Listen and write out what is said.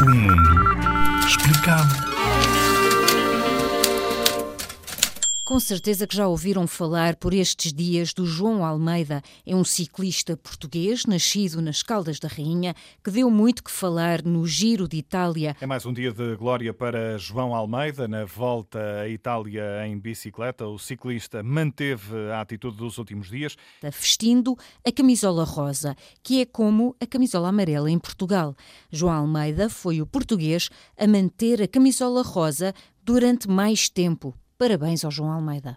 O mundo explicado. Com certeza que já ouviram falar por estes dias do João Almeida. É um ciclista português, nascido nas Caldas da Rainha, que deu muito que falar no Giro de Itália. É mais um dia de glória para João Almeida na volta à Itália em bicicleta. O ciclista manteve a atitude dos últimos dias. Vestindo a camisola rosa, que é como a camisola amarela em Portugal. João Almeida foi o português a manter a camisola rosa durante mais tempo Parabéns ao João Almeida.